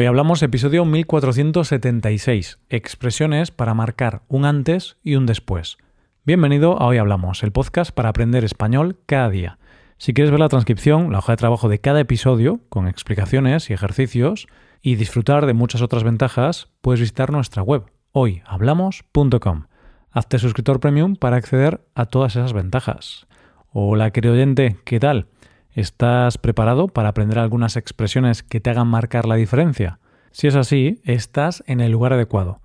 Hoy hablamos episodio 1476, expresiones para marcar un antes y un después. Bienvenido a Hoy Hablamos, el podcast para aprender español cada día. Si quieres ver la transcripción, la hoja de trabajo de cada episodio, con explicaciones y ejercicios, y disfrutar de muchas otras ventajas, puedes visitar nuestra web, hoyhablamos.com. Hazte suscriptor premium para acceder a todas esas ventajas. Hola, querido oyente, ¿qué tal? ¿Estás preparado para aprender algunas expresiones que te hagan marcar la diferencia? Si es así, estás en el lugar adecuado.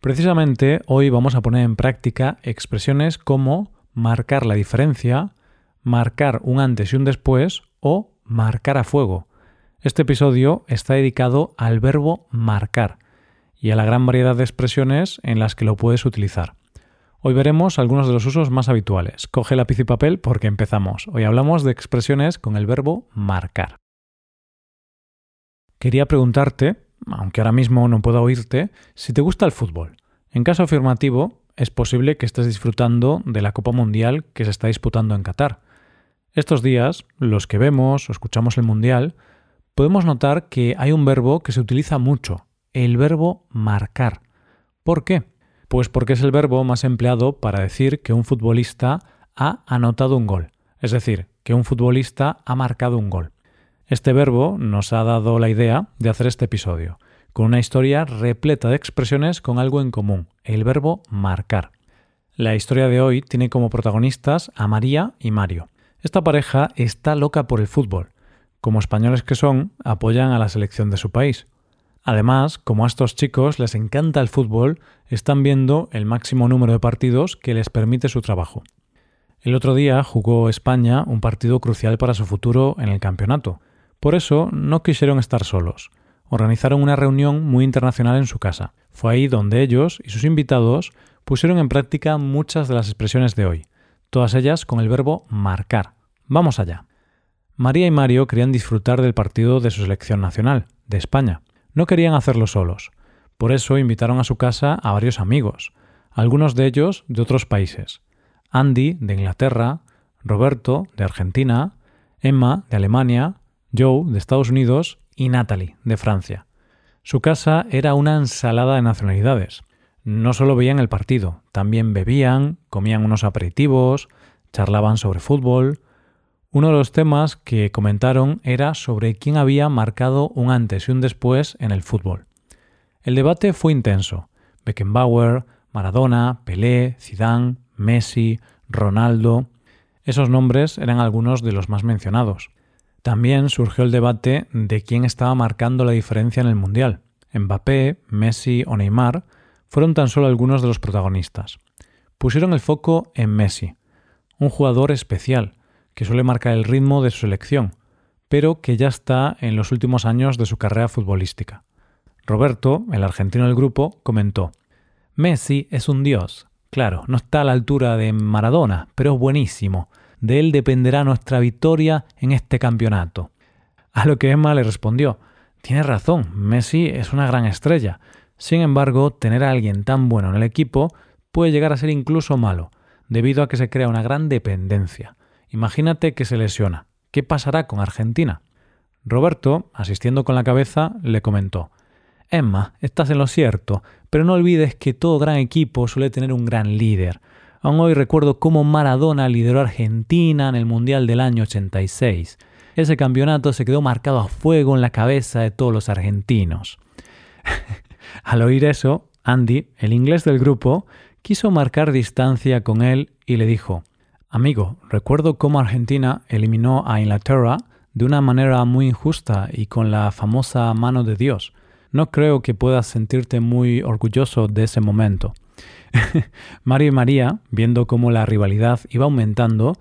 Precisamente hoy vamos a poner en práctica expresiones como marcar la diferencia, marcar un antes y un después o marcar a fuego. Este episodio está dedicado al verbo marcar y a la gran variedad de expresiones en las que lo puedes utilizar. Hoy veremos algunos de los usos más habituales. Coge lápiz y papel porque empezamos. Hoy hablamos de expresiones con el verbo marcar. Quería preguntarte, aunque ahora mismo no puedo oírte, si te gusta el fútbol. En caso afirmativo, es posible que estés disfrutando de la Copa Mundial que se está disputando en Qatar. Estos días, los que vemos o escuchamos el Mundial, podemos notar que hay un verbo que se utiliza mucho, el verbo marcar. ¿Por qué? Pues porque es el verbo más empleado para decir que un futbolista ha anotado un gol, es decir, que un futbolista ha marcado un gol. Este verbo nos ha dado la idea de hacer este episodio, con una historia repleta de expresiones con algo en común, el verbo marcar. La historia de hoy tiene como protagonistas a María y Mario. Esta pareja está loca por el fútbol. Como españoles que son, apoyan a la selección de su país. Además, como a estos chicos les encanta el fútbol, están viendo el máximo número de partidos que les permite su trabajo. El otro día jugó España un partido crucial para su futuro en el campeonato. Por eso no quisieron estar solos. Organizaron una reunión muy internacional en su casa. Fue ahí donde ellos y sus invitados pusieron en práctica muchas de las expresiones de hoy, todas ellas con el verbo marcar. Vamos allá. María y Mario querían disfrutar del partido de su selección nacional, de España. No querían hacerlo solos. Por eso invitaron a su casa a varios amigos, algunos de ellos de otros países. Andy, de Inglaterra, Roberto, de Argentina, Emma, de Alemania, Joe, de Estados Unidos y Natalie, de Francia. Su casa era una ensalada de nacionalidades. No solo veían el partido, también bebían, comían unos aperitivos, charlaban sobre fútbol, uno de los temas que comentaron era sobre quién había marcado un antes y un después en el fútbol. El debate fue intenso. Beckenbauer, Maradona, Pelé, Zidane, Messi, Ronaldo. Esos nombres eran algunos de los más mencionados. También surgió el debate de quién estaba marcando la diferencia en el Mundial. Mbappé, Messi o Neymar fueron tan solo algunos de los protagonistas. Pusieron el foco en Messi, un jugador especial, que suele marcar el ritmo de su selección, pero que ya está en los últimos años de su carrera futbolística. Roberto, el argentino del grupo, comentó Messi es un dios. Claro, no está a la altura de Maradona, pero es buenísimo. De él dependerá nuestra victoria en este campeonato. A lo que Emma le respondió Tienes razón, Messi es una gran estrella. Sin embargo, tener a alguien tan bueno en el equipo puede llegar a ser incluso malo, debido a que se crea una gran dependencia. Imagínate que se lesiona. ¿Qué pasará con Argentina? Roberto, asistiendo con la cabeza, le comentó Emma, estás en lo cierto, pero no olvides que todo gran equipo suele tener un gran líder. Aún hoy recuerdo cómo Maradona lideró a Argentina en el Mundial del año 86. Ese campeonato se quedó marcado a fuego en la cabeza de todos los argentinos. Al oír eso, Andy, el inglés del grupo, quiso marcar distancia con él y le dijo Amigo, recuerdo cómo Argentina eliminó a Inglaterra de una manera muy injusta y con la famosa mano de Dios. No creo que puedas sentirte muy orgulloso de ese momento. Mario y María, viendo cómo la rivalidad iba aumentando,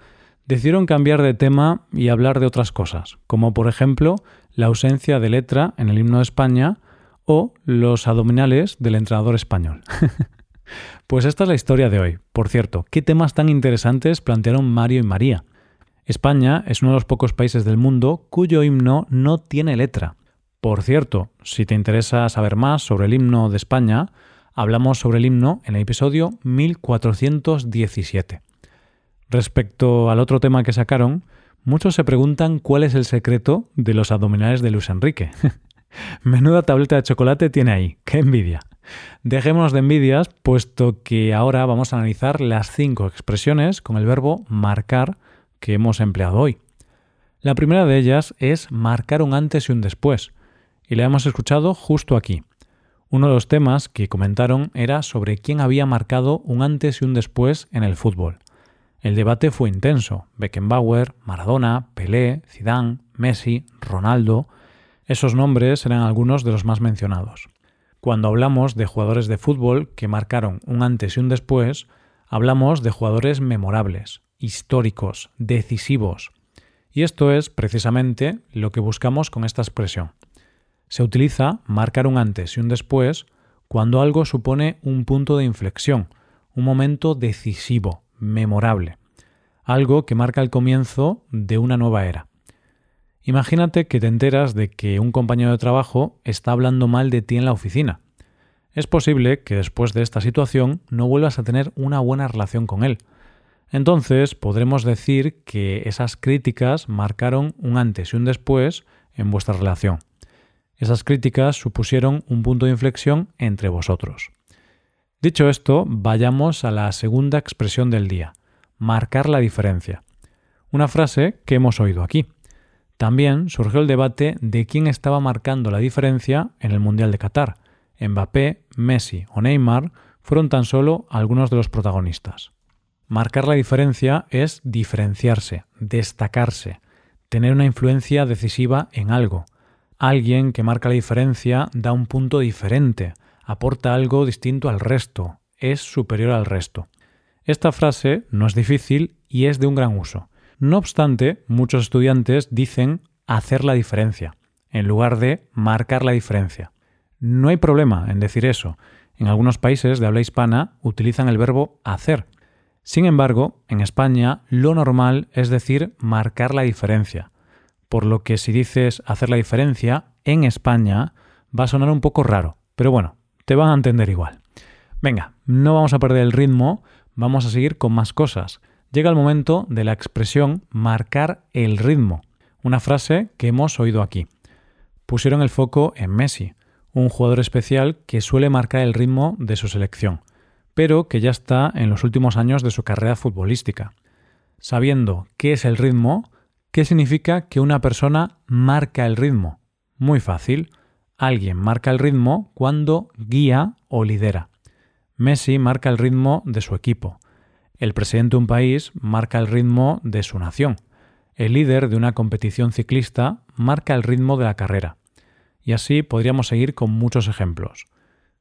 decidieron cambiar de tema y hablar de otras cosas, como por ejemplo la ausencia de letra en el himno de España o los abdominales del entrenador español. Pues esta es la historia de hoy. Por cierto, ¿qué temas tan interesantes plantearon Mario y María? España es uno de los pocos países del mundo cuyo himno no tiene letra. Por cierto, si te interesa saber más sobre el himno de España, hablamos sobre el himno en el episodio 1417. Respecto al otro tema que sacaron, muchos se preguntan cuál es el secreto de los abdominales de Luis Enrique. Menuda tableta de chocolate tiene ahí. ¡Qué envidia! Dejémonos de envidias, puesto que ahora vamos a analizar las cinco expresiones con el verbo marcar que hemos empleado hoy. La primera de ellas es marcar un antes y un después, y la hemos escuchado justo aquí. Uno de los temas que comentaron era sobre quién había marcado un antes y un después en el fútbol. El debate fue intenso. Beckenbauer, Maradona, Pelé, Zidane, Messi, Ronaldo. Esos nombres eran algunos de los más mencionados. Cuando hablamos de jugadores de fútbol que marcaron un antes y un después, hablamos de jugadores memorables, históricos, decisivos. Y esto es precisamente lo que buscamos con esta expresión. Se utiliza marcar un antes y un después cuando algo supone un punto de inflexión, un momento decisivo, memorable, algo que marca el comienzo de una nueva era. Imagínate que te enteras de que un compañero de trabajo está hablando mal de ti en la oficina. Es posible que después de esta situación no vuelvas a tener una buena relación con él. Entonces podremos decir que esas críticas marcaron un antes y un después en vuestra relación. Esas críticas supusieron un punto de inflexión entre vosotros. Dicho esto, vayamos a la segunda expresión del día, marcar la diferencia. Una frase que hemos oído aquí. También surgió el debate de quién estaba marcando la diferencia en el Mundial de Qatar. Mbappé, Messi o Neymar fueron tan solo algunos de los protagonistas. Marcar la diferencia es diferenciarse, destacarse, tener una influencia decisiva en algo. Alguien que marca la diferencia da un punto diferente, aporta algo distinto al resto, es superior al resto. Esta frase no es difícil y es de un gran uso. No obstante, muchos estudiantes dicen hacer la diferencia, en lugar de marcar la diferencia. No hay problema en decir eso. En algunos países de habla hispana utilizan el verbo hacer. Sin embargo, en España lo normal es decir marcar la diferencia. Por lo que si dices hacer la diferencia, en España va a sonar un poco raro. Pero bueno, te van a entender igual. Venga, no vamos a perder el ritmo, vamos a seguir con más cosas llega el momento de la expresión marcar el ritmo, una frase que hemos oído aquí. Pusieron el foco en Messi, un jugador especial que suele marcar el ritmo de su selección, pero que ya está en los últimos años de su carrera futbolística. Sabiendo qué es el ritmo, ¿qué significa que una persona marca el ritmo? Muy fácil. Alguien marca el ritmo cuando guía o lidera. Messi marca el ritmo de su equipo. El presidente de un país marca el ritmo de su nación. El líder de una competición ciclista marca el ritmo de la carrera. Y así podríamos seguir con muchos ejemplos.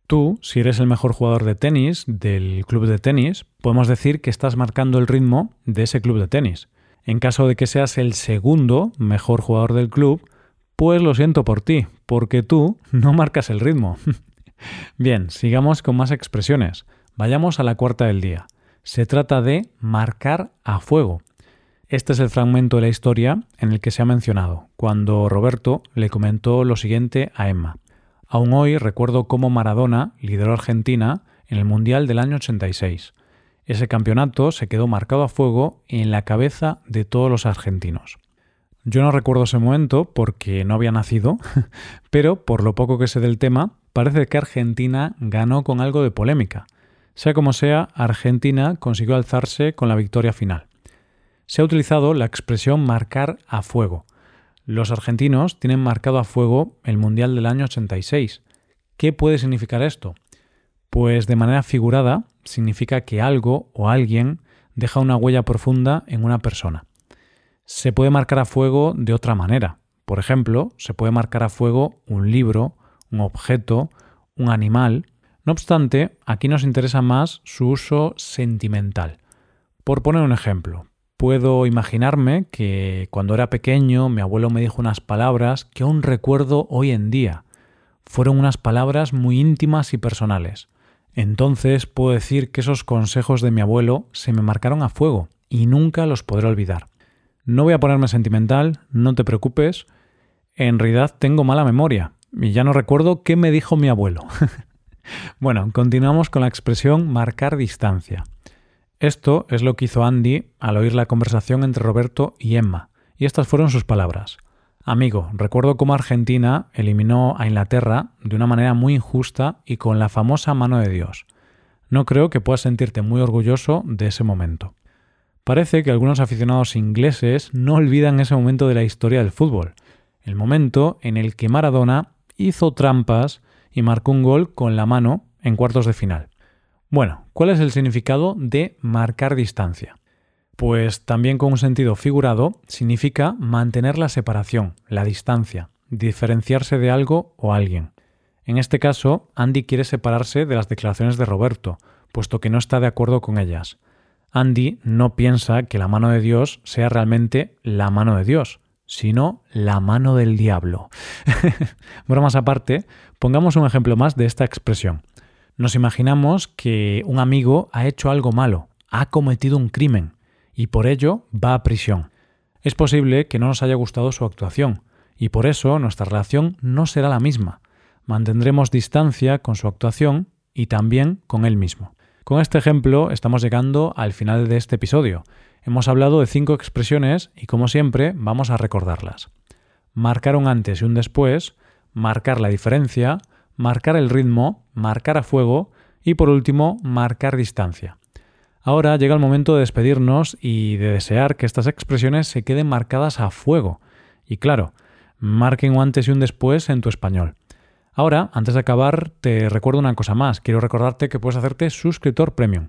Tú, si eres el mejor jugador de tenis del club de tenis, podemos decir que estás marcando el ritmo de ese club de tenis. En caso de que seas el segundo mejor jugador del club, pues lo siento por ti, porque tú no marcas el ritmo. Bien, sigamos con más expresiones. Vayamos a la cuarta del día. Se trata de marcar a fuego. Este es el fragmento de la historia en el que se ha mencionado, cuando Roberto le comentó lo siguiente a Emma. Aún hoy recuerdo cómo Maradona lideró a Argentina en el Mundial del año 86. Ese campeonato se quedó marcado a fuego en la cabeza de todos los argentinos. Yo no recuerdo ese momento porque no había nacido, pero por lo poco que sé del tema, parece que Argentina ganó con algo de polémica. Sea como sea, Argentina consiguió alzarse con la victoria final. Se ha utilizado la expresión marcar a fuego. Los argentinos tienen marcado a fuego el Mundial del año 86. ¿Qué puede significar esto? Pues de manera figurada significa que algo o alguien deja una huella profunda en una persona. Se puede marcar a fuego de otra manera. Por ejemplo, se puede marcar a fuego un libro, un objeto, un animal no obstante, aquí nos interesa más su uso sentimental. Por poner un ejemplo, puedo imaginarme que cuando era pequeño mi abuelo me dijo unas palabras que aún recuerdo hoy en día. Fueron unas palabras muy íntimas y personales. Entonces puedo decir que esos consejos de mi abuelo se me marcaron a fuego y nunca los podré olvidar. No voy a ponerme sentimental, no te preocupes. En realidad tengo mala memoria y ya no recuerdo qué me dijo mi abuelo. Bueno, continuamos con la expresión marcar distancia. Esto es lo que hizo Andy al oír la conversación entre Roberto y Emma, y estas fueron sus palabras. Amigo, recuerdo cómo Argentina eliminó a Inglaterra de una manera muy injusta y con la famosa mano de Dios. No creo que puedas sentirte muy orgulloso de ese momento. Parece que algunos aficionados ingleses no olvidan ese momento de la historia del fútbol, el momento en el que Maradona hizo trampas y marcó un gol con la mano en cuartos de final. Bueno, ¿cuál es el significado de marcar distancia? Pues también con un sentido figurado significa mantener la separación, la distancia, diferenciarse de algo o alguien. En este caso, Andy quiere separarse de las declaraciones de Roberto, puesto que no está de acuerdo con ellas. Andy no piensa que la mano de Dios sea realmente la mano de Dios, sino la mano del diablo. Bromas aparte, pongamos un ejemplo más de esta expresión. Nos imaginamos que un amigo ha hecho algo malo, ha cometido un crimen, y por ello va a prisión. Es posible que no nos haya gustado su actuación, y por eso nuestra relación no será la misma. Mantendremos distancia con su actuación y también con él mismo. Con este ejemplo estamos llegando al final de este episodio. Hemos hablado de cinco expresiones y como siempre vamos a recordarlas. Marcar un antes y un después, marcar la diferencia, marcar el ritmo, marcar a fuego y por último marcar distancia. Ahora llega el momento de despedirnos y de desear que estas expresiones se queden marcadas a fuego. Y claro, marquen un antes y un después en tu español. Ahora, antes de acabar, te recuerdo una cosa más. Quiero recordarte que puedes hacerte suscriptor premium.